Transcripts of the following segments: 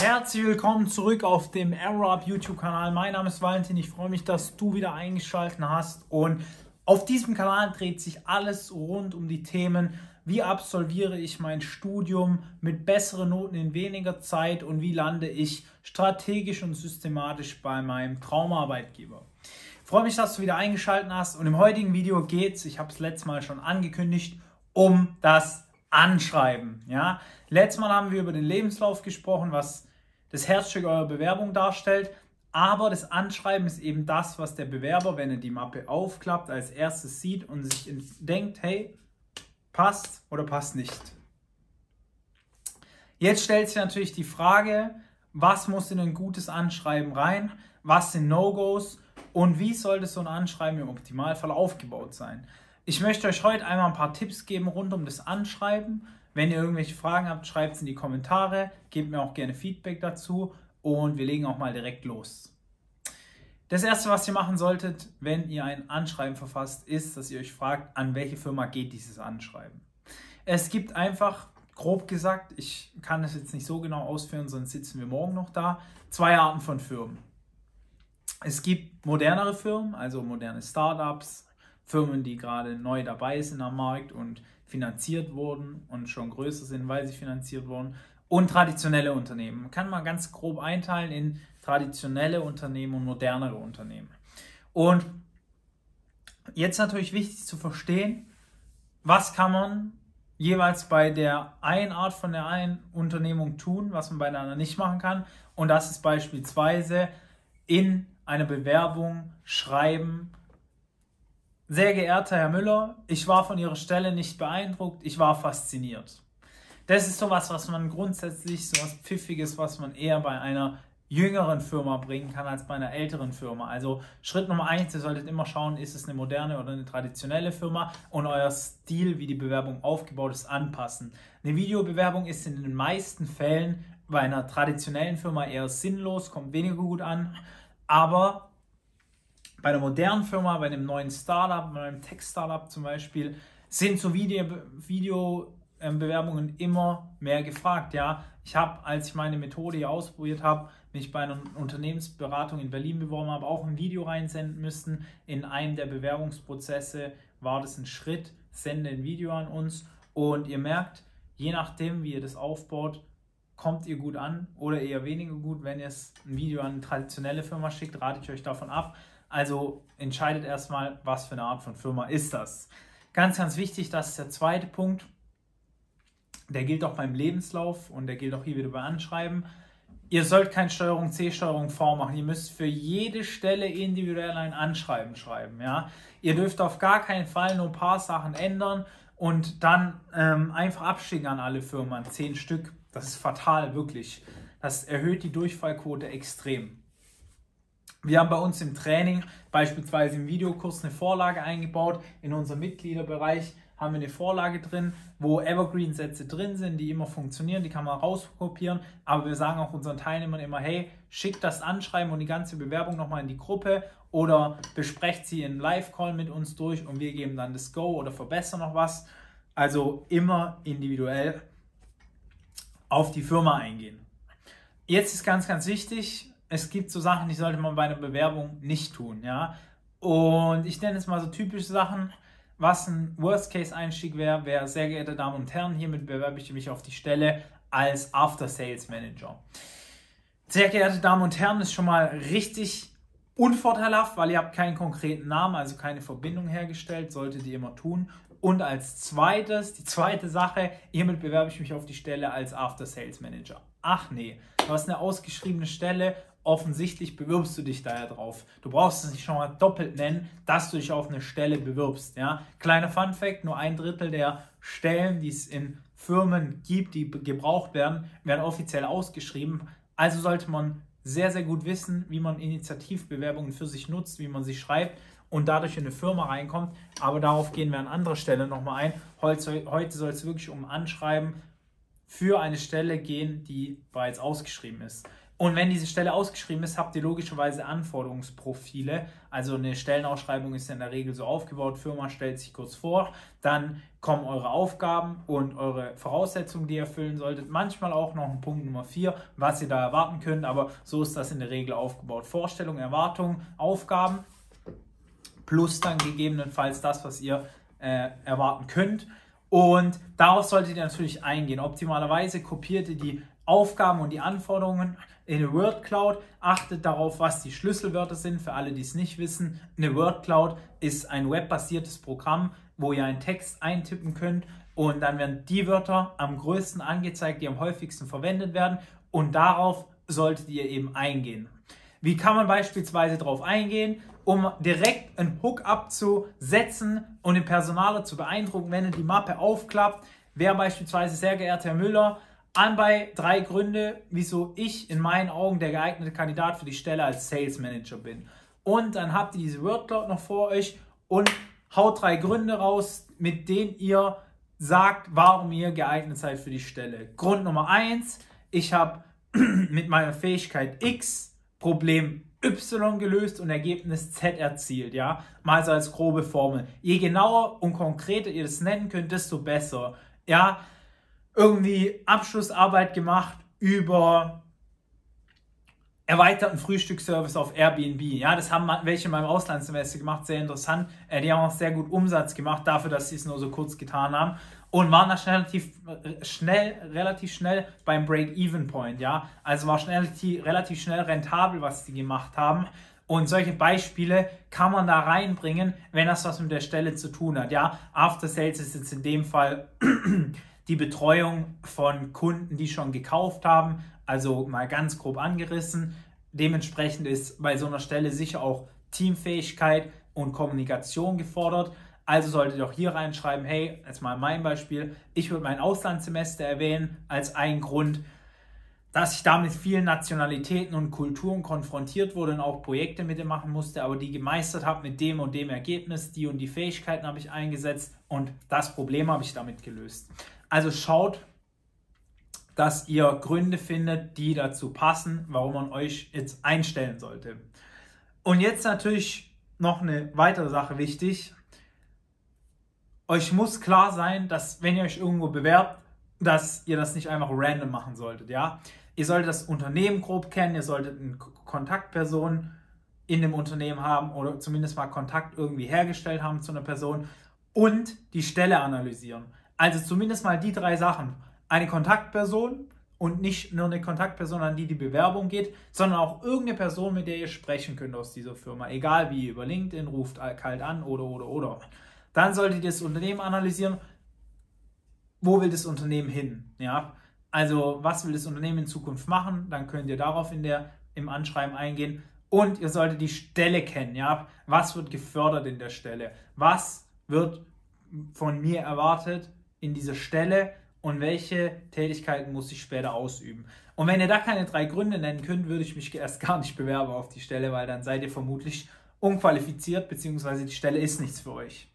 Herzlich willkommen zurück auf dem AeroUp YouTube-Kanal. Mein Name ist Valentin. Ich freue mich, dass du wieder eingeschaltet hast. Und auf diesem Kanal dreht sich alles rund um die Themen, wie absolviere ich mein Studium mit besseren Noten in weniger Zeit und wie lande ich strategisch und systematisch bei meinem Traumarbeitgeber. Ich freue mich, dass du wieder eingeschaltet hast. Und im heutigen Video geht es, ich habe es letztes Mal schon angekündigt, um das Anschreiben. Ja? Letztes Mal haben wir über den Lebenslauf gesprochen, was das Herzstück eurer Bewerbung darstellt. Aber das Anschreiben ist eben das, was der Bewerber, wenn er die Mappe aufklappt, als erstes sieht und sich denkt, hey, passt oder passt nicht. Jetzt stellt sich natürlich die Frage, was muss in ein gutes Anschreiben rein, was sind No-Gos und wie sollte so ein Anschreiben im Optimalfall aufgebaut sein. Ich möchte euch heute einmal ein paar Tipps geben rund um das Anschreiben. Wenn ihr irgendwelche Fragen habt, schreibt es in die Kommentare, gebt mir auch gerne Feedback dazu und wir legen auch mal direkt los. Das erste, was ihr machen solltet, wenn ihr ein Anschreiben verfasst, ist, dass ihr euch fragt, an welche Firma geht dieses Anschreiben. Es gibt einfach, grob gesagt, ich kann das jetzt nicht so genau ausführen, sonst sitzen wir morgen noch da, zwei Arten von Firmen. Es gibt modernere Firmen, also moderne Startups, Firmen, die gerade neu dabei sind am Markt und finanziert wurden und schon größer sind, weil sie finanziert wurden. Und traditionelle Unternehmen. Man kann mal ganz grob einteilen in traditionelle Unternehmen und modernere Unternehmen. Und jetzt natürlich wichtig zu verstehen, was kann man jeweils bei der einen Art von der einen Unternehmung tun, was man bei der anderen nicht machen kann. Und das ist beispielsweise in einer Bewerbung schreiben, sehr geehrter Herr Müller, ich war von Ihrer Stelle nicht beeindruckt, ich war fasziniert. Das ist sowas, was man grundsätzlich, sowas Pfiffiges, was man eher bei einer jüngeren Firma bringen kann als bei einer älteren Firma. Also Schritt Nummer eins, ihr solltet immer schauen, ist es eine moderne oder eine traditionelle Firma und euer Stil, wie die Bewerbung aufgebaut ist, anpassen. Eine Videobewerbung ist in den meisten Fällen bei einer traditionellen Firma eher sinnlos, kommt weniger gut an, aber bei einer modernen Firma, bei einem neuen Startup, bei einem Tech-Startup zum Beispiel, sind so Videobewerbungen immer mehr gefragt. Ja, ich habe, als ich meine Methode hier ausprobiert habe, mich bei einer Unternehmensberatung in Berlin beworben habe, auch ein Video reinsenden müssen. In einem der Bewerbungsprozesse war das ein Schritt, sende ein Video an uns und ihr merkt, je nachdem, wie ihr das aufbaut, kommt ihr gut an oder eher weniger gut. Wenn ihr ein Video an eine traditionelle Firma schickt, rate ich euch davon ab. Also entscheidet erstmal, was für eine Art von Firma ist das. Ganz, ganz wichtig, das ist der zweite Punkt. Der gilt auch beim Lebenslauf und der gilt auch hier wieder bei Anschreiben. Ihr sollt kein Steuerung C, Steuerung V machen. Ihr müsst für jede Stelle individuell ein Anschreiben schreiben. Ja? Ihr dürft auf gar keinen Fall nur ein paar Sachen ändern und dann ähm, einfach abschicken an alle Firmen, zehn Stück. Das ist fatal, wirklich. Das erhöht die Durchfallquote extrem. Wir haben bei uns im Training beispielsweise im Videokurs eine Vorlage eingebaut. In unserem Mitgliederbereich haben wir eine Vorlage drin, wo Evergreen-Sätze drin sind, die immer funktionieren, die kann man rauskopieren. Aber wir sagen auch unseren Teilnehmern immer, hey, schickt das Anschreiben und die ganze Bewerbung nochmal in die Gruppe oder besprecht sie in Live-Call mit uns durch und wir geben dann das Go oder verbessern noch was. Also immer individuell auf die Firma eingehen. Jetzt ist ganz, ganz wichtig, es gibt so Sachen, die sollte man bei einer Bewerbung nicht tun, ja. Und ich nenne es mal so typische Sachen, was ein Worst-Case-Einstieg wäre, wäre, sehr geehrte Damen und Herren, hiermit bewerbe ich mich auf die Stelle als After-Sales-Manager. Sehr geehrte Damen und Herren, ist schon mal richtig unvorteilhaft, weil ihr habt keinen konkreten Namen, also keine Verbindung hergestellt, solltet ihr immer tun. Und als zweites, die zweite Sache, hiermit bewerbe ich mich auf die Stelle als After-Sales-Manager. Ach nee, du hast eine ausgeschriebene Stelle offensichtlich bewirbst du dich daher drauf. Du brauchst es nicht schon mal doppelt nennen, dass du dich auf eine Stelle bewirbst. Ja? Kleiner Fun Fact: Nur ein Drittel der Stellen, die es in Firmen gibt, die gebraucht werden, werden offiziell ausgeschrieben. Also sollte man sehr, sehr gut wissen, wie man Initiativbewerbungen für sich nutzt, wie man sie schreibt und dadurch in eine Firma reinkommt. Aber darauf gehen wir an anderer Stelle nochmal ein. Heute soll es wirklich um Anschreiben für eine Stelle gehen, die bereits ausgeschrieben ist. Und wenn diese Stelle ausgeschrieben ist, habt ihr logischerweise Anforderungsprofile. Also eine Stellenausschreibung ist in der Regel so aufgebaut, Firma stellt sich kurz vor, dann kommen eure Aufgaben und eure Voraussetzungen, die ihr erfüllen solltet. Manchmal auch noch ein Punkt Nummer 4, was ihr da erwarten könnt, aber so ist das in der Regel aufgebaut. Vorstellung, Erwartung, Aufgaben plus dann gegebenenfalls das, was ihr äh, erwarten könnt. Und darauf solltet ihr natürlich eingehen. Optimalerweise kopiert ihr die Aufgaben und die Anforderungen in eine Word Cloud. Achtet darauf, was die Schlüsselwörter sind. Für alle, die es nicht wissen, eine Word Cloud ist ein webbasiertes Programm, wo ihr einen Text eintippen könnt und dann werden die Wörter am größten angezeigt, die am häufigsten verwendet werden und darauf solltet ihr eben eingehen. Wie kann man beispielsweise darauf eingehen? um direkt einen Hook abzusetzen und den Personaler zu beeindrucken, wenn er die Mappe aufklappt, wäre beispielsweise, sehr geehrter Herr Müller, anbei drei Gründe, wieso ich in meinen Augen der geeignete Kandidat für die Stelle als Sales Manager bin. Und dann habt ihr diese Wordcloud noch vor euch und haut drei Gründe raus, mit denen ihr sagt, warum ihr geeignet seid für die Stelle. Grund Nummer eins, ich habe mit meiner Fähigkeit X Problem Y gelöst und Ergebnis Z erzielt, ja, mal so als grobe Formel. Je genauer und konkreter ihr das nennen könnt, desto besser, ja, irgendwie Abschlussarbeit gemacht über erweiterten Frühstücksservice auf Airbnb. Ja, das haben welche in meinem Auslandssemester gemacht, sehr interessant. Äh, die haben auch sehr gut Umsatz gemacht dafür, dass sie es nur so kurz getan haben und waren da relativ schnell, relativ schnell beim Break-Even-Point, ja. Also war schnell, relativ schnell rentabel, was sie gemacht haben. Und solche Beispiele kann man da reinbringen, wenn das was mit der Stelle zu tun hat. Ja, After Sales ist jetzt in dem Fall die Betreuung von Kunden, die schon gekauft haben. Also mal ganz grob angerissen. Dementsprechend ist bei so einer Stelle sicher auch Teamfähigkeit und Kommunikation gefordert. Also solltet ihr auch hier reinschreiben, hey, jetzt mal mein Beispiel, ich würde mein Auslandssemester erwähnen als einen Grund, dass ich da mit vielen Nationalitäten und Kulturen konfrontiert wurde und auch Projekte mit dem machen musste, aber die gemeistert habe mit dem und dem Ergebnis, die und die Fähigkeiten habe ich eingesetzt und das Problem habe ich damit gelöst. Also schaut, dass ihr Gründe findet, die dazu passen, warum man euch jetzt einstellen sollte. Und jetzt natürlich noch eine weitere Sache wichtig euch muss klar sein, dass wenn ihr euch irgendwo bewerbt, dass ihr das nicht einfach random machen solltet, ja. Ihr solltet das Unternehmen grob kennen, ihr solltet eine Kontaktperson in dem Unternehmen haben oder zumindest mal Kontakt irgendwie hergestellt haben zu einer Person und die Stelle analysieren. Also zumindest mal die drei Sachen. Eine Kontaktperson und nicht nur eine Kontaktperson, an die die Bewerbung geht, sondern auch irgendeine Person, mit der ihr sprechen könnt aus dieser Firma. Egal wie, über LinkedIn, ruft kalt an oder, oder, oder. Dann solltet ihr das Unternehmen analysieren. Wo will das Unternehmen hin? Ja, also was will das Unternehmen in Zukunft machen? Dann könnt ihr darauf in der, im Anschreiben eingehen. Und ihr solltet die Stelle kennen. Ja, was wird gefördert in der Stelle? Was wird von mir erwartet in dieser Stelle? und welche Tätigkeiten muss ich später ausüben. Und wenn ihr da keine drei Gründe nennen könnt, würde ich mich erst gar nicht bewerben auf die Stelle, weil dann seid ihr vermutlich unqualifiziert, beziehungsweise die Stelle ist nichts für euch.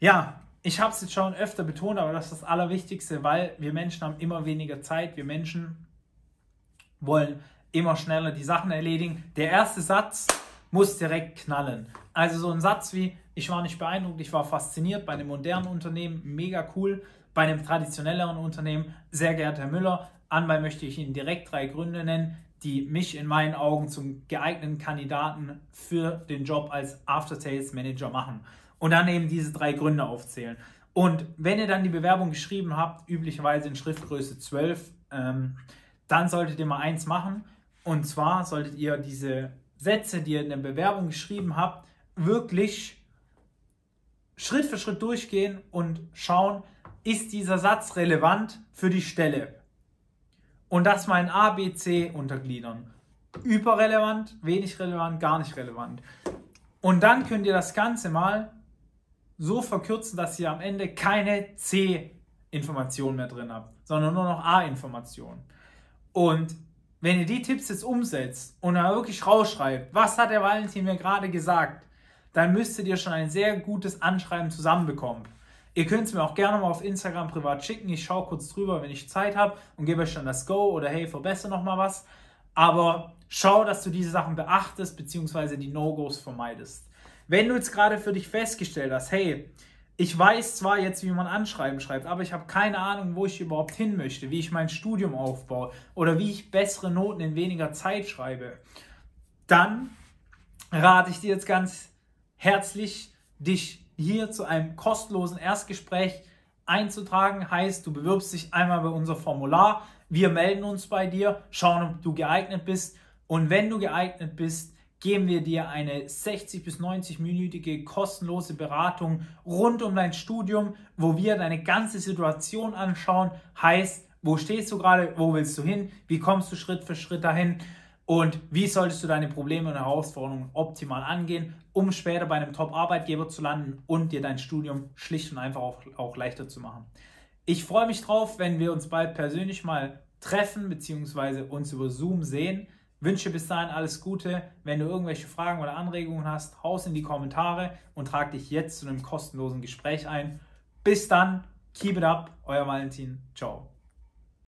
Ja, ich habe es jetzt schon öfter betont, aber das ist das Allerwichtigste, weil wir Menschen haben immer weniger Zeit. Wir Menschen wollen immer schneller die Sachen erledigen. Der erste Satz muss direkt knallen. Also so ein Satz wie, ich war nicht beeindruckt, ich war fasziniert bei einem modernen Unternehmen, mega cool. Bei einem traditionelleren Unternehmen, sehr geehrter Herr Müller, anbei möchte ich Ihnen direkt drei Gründe nennen, die mich in meinen Augen zum geeigneten Kandidaten für den Job als After Sales Manager machen und dann eben diese drei Gründe aufzählen. Und wenn ihr dann die Bewerbung geschrieben habt, üblicherweise in Schriftgröße 12, ähm, dann solltet ihr mal eins machen. Und zwar solltet ihr diese Sätze, die ihr in der Bewerbung geschrieben habt, wirklich Schritt für Schritt durchgehen und schauen, ist dieser Satz relevant für die Stelle? Und das mal in A, B, C untergliedern. Überrelevant, wenig relevant, gar nicht relevant. Und dann könnt ihr das Ganze mal so verkürzen, dass ihr am Ende keine C-Information mehr drin habt, sondern nur noch A-Information. Und wenn ihr die Tipps jetzt umsetzt und dann wirklich rausschreibt, was hat der Valentin mir gerade gesagt, dann müsstet ihr schon ein sehr gutes Anschreiben zusammenbekommen. Ihr könnt es mir auch gerne mal auf Instagram privat schicken. Ich schaue kurz drüber, wenn ich Zeit habe und gebe euch dann das Go oder hey, verbessere nochmal was. aber schau, dass du diese Sachen beachtest bzw. die No-Gos vermeidest. Wenn du jetzt gerade für dich festgestellt hast, hey, ich weiß zwar jetzt, wie man Anschreiben schreibt, aber ich habe keine Ahnung, wo ich überhaupt hin möchte, wie ich mein Studium aufbaue oder wie ich bessere Noten in weniger Zeit schreibe, dann rate ich dir jetzt ganz herzlich, dich hier zu einem kostenlosen Erstgespräch einzutragen. Heißt, du bewirbst dich einmal bei unser Formular, wir melden uns bei dir, schauen, ob du geeignet bist und wenn du geeignet bist, geben wir dir eine 60 bis 90-minütige kostenlose Beratung rund um dein Studium, wo wir deine ganze Situation anschauen. Heißt, wo stehst du gerade, wo willst du hin, wie kommst du Schritt für Schritt dahin und wie solltest du deine Probleme und Herausforderungen optimal angehen, um später bei einem Top-Arbeitgeber zu landen und dir dein Studium schlicht und einfach auch, auch leichter zu machen. Ich freue mich drauf, wenn wir uns bald persönlich mal treffen bzw. uns über Zoom sehen. Wünsche bis dahin alles Gute. Wenn du irgendwelche Fragen oder Anregungen hast, haus in die Kommentare und trag dich jetzt zu einem kostenlosen Gespräch ein. Bis dann, keep it up, euer Valentin. Ciao.